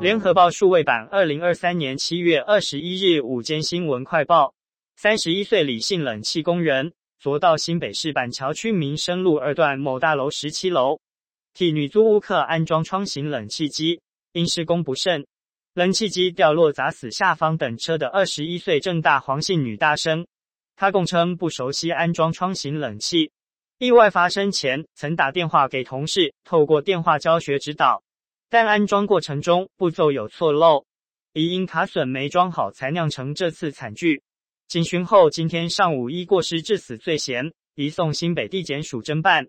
联合报数位版，二零二三年七月二十一日午间新闻快报：三十一岁李姓冷气工人，昨到新北市板桥区民生路二段某大楼十七楼，替女租屋客安装窗型冷气机，因施工不慎，冷气机掉落砸死下方等车的二十一岁正大黄姓女大生。她供称不熟悉安装窗型冷气，意外发生前曾打电话给同事，透过电话教学指导。但安装过程中步骤有错漏，疑因卡榫没装好，才酿成这次惨剧。警询后，今天上午依过失致死罪嫌移送新北地检署侦办。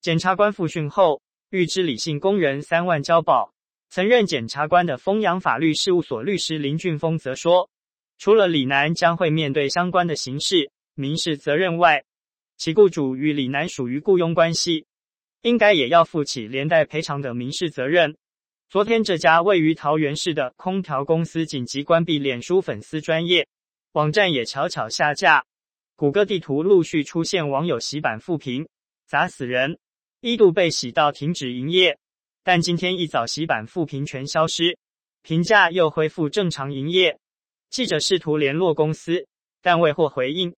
检察官复讯后，预支李姓工人三万交保。曾任检察官的丰阳法律事务所律师林俊峰则说，除了李楠将会面对相关的刑事、民事责任外，其雇主与李楠属于雇佣关系，应该也要负起连带赔偿的民事责任。昨天，这家位于桃园市的空调公司紧急关闭脸书粉丝专业，网站也悄悄下架。谷歌地图陆续出现网友洗版复评，砸死人，一度被洗到停止营业。但今天一早洗版复评全消失，评价又恢复正常营业。记者试图联络公司，但未获回应。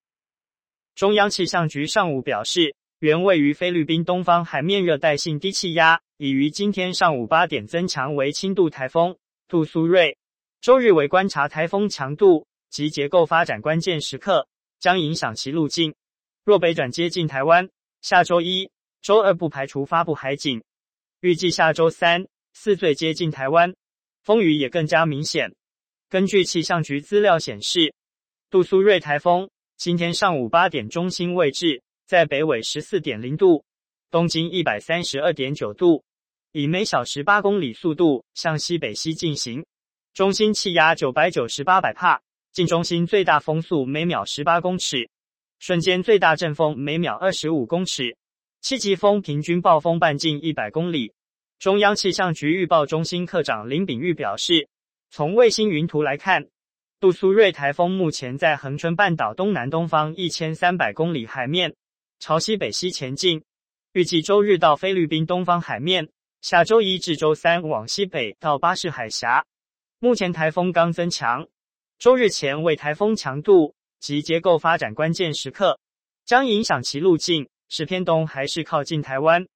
中央气象局上午表示，原位于菲律宾东方海面热带性低气压。已于今天上午八点增强为轻度台风杜苏芮，周日为观察台风强度及结构发展关键时刻，将影响其路径。若北转接近台湾，下周一、周二不排除发布海警。预计下周三、四最接近台湾，风雨也更加明显。根据气象局资料显示，杜苏芮台风今天上午八点中心位置在北纬十四点零度。东经一百三十二点九度，以每小时八公里速度向西北西进行，中心气压九百九十八百帕，近中心最大风速每秒十八公尺，瞬间最大阵风每秒二十五公尺，七级风平均暴风半径一百公里。中央气象局预报中心科长林炳玉表示，从卫星云图来看，杜苏芮台风目前在恒春半岛东南东方一千三百公里海面，朝西北西前进。预计周日到菲律宾东方海面，下周一至周三往西北到巴士海峡。目前台风刚增强，周日前为台风强度及结构发展关键时刻，将影响其路径是偏东还是靠近台湾。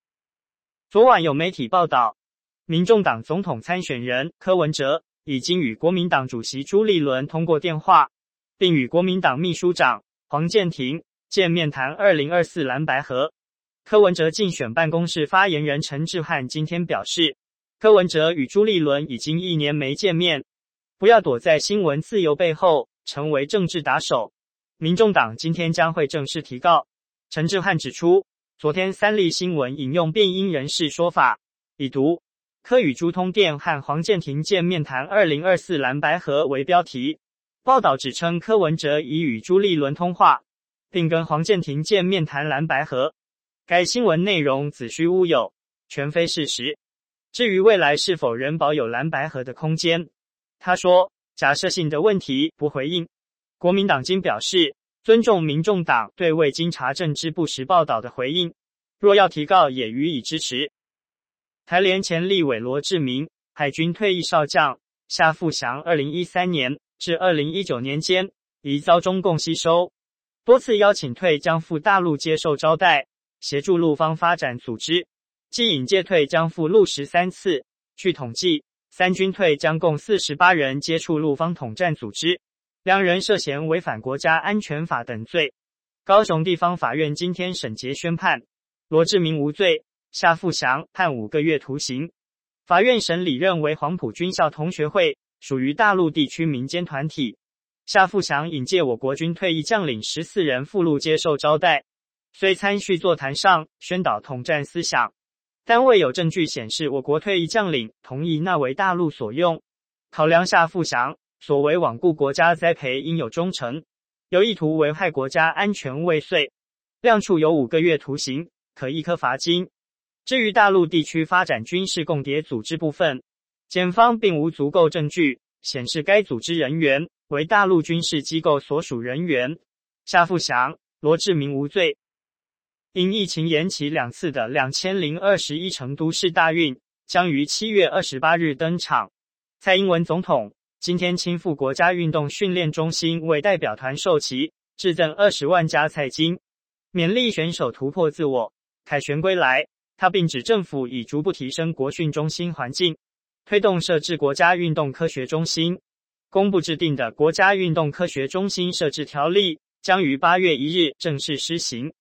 昨晚有媒体报道，民众党总统参选人柯文哲已经与国民党主席朱立伦通过电话，并与国民党秘书长黄健庭见面谈二零二四蓝白合。柯文哲竞选办公室发言人陈志汉今天表示，柯文哲与朱立伦已经一年没见面，不要躲在新闻自由背后，成为政治打手。民众党今天将会正式提告。陈志汉指出，昨天三立新闻引用辩因人士说法，以读柯与朱通电和黄健庭见面谈二零二四蓝白合为标题，报道指称柯文哲已与朱立伦通话，并跟黄健庭见面谈蓝白合。该新闻内容子虚乌有，全非事实。至于未来是否仍保有蓝白河的空间，他说假设性的问题不回应。国民党今表示尊重民众党对未经查证之不实报道的回应，若要提告也予以支持。台联前立委罗志明，海军退役少将夏富祥，二零一三年至二零一九年间，疑遭中共吸收，多次邀请退将赴大陆接受招待。协助陆方发展组织，既引介退将赴陆十三次。据统计，三军退将共四十八人接触陆方统战组织，两人涉嫌违反国家安全法等罪。高雄地方法院今天审结宣判，罗志明无罪，夏富祥判五个月徒刑。法院审理认为黄埔军校同学会属于大陆地区民间团体，夏富祥引介我国军退役将领十四人赴陆接受招待。虽参叙座谈上宣导统战思想，但未有证据显示我国退役将领同意纳为大陆所用。考量夏富祥所为罔顾国家栽培应有忠诚，有意图危害国家安全未遂，量处有五个月徒刑，可易科罚金。至于大陆地区发展军事共谍组织部分，检方并无足够证据显示该组织人员为大陆军事机构所属人员。夏富祥、罗志明无罪。因疫情延期两次的两千零二十一成都市大运将于七月二十八日登场。蔡英文总统今天亲赴国家运动训练中心为代表团授旗，致赠二十万加菜金，勉励选手突破自我，凯旋归来。他并指政府已逐步提升国训中心环境，推动设置国家运动科学中心。公布制定的国家运动科学中心设置条例将于八月一日正式施行，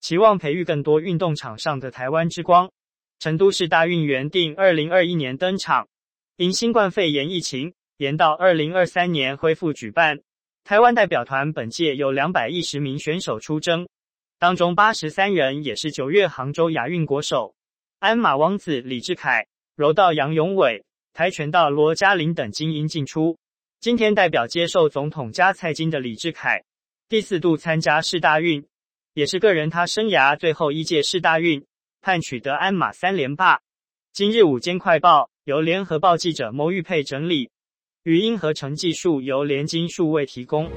期望培育更多运动场上的台湾之光。成都市大运原定二零二一年登场，因新冠肺炎疫情延到二零二三年恢复举办。台湾代表团本届有两百一十名选手出征。当中八十三人也是九月杭州亚运国手，鞍马王子李志凯、柔道杨勇伟、跆拳道罗嘉玲等精英进出。今天代表接受总统加蔡金的李志凯，第四度参加世大运，也是个人他生涯最后一届世大运，盼取得鞍马三连霸。今日午间快报由联合报记者牟玉佩整理，语音合成技术由联金数位提供。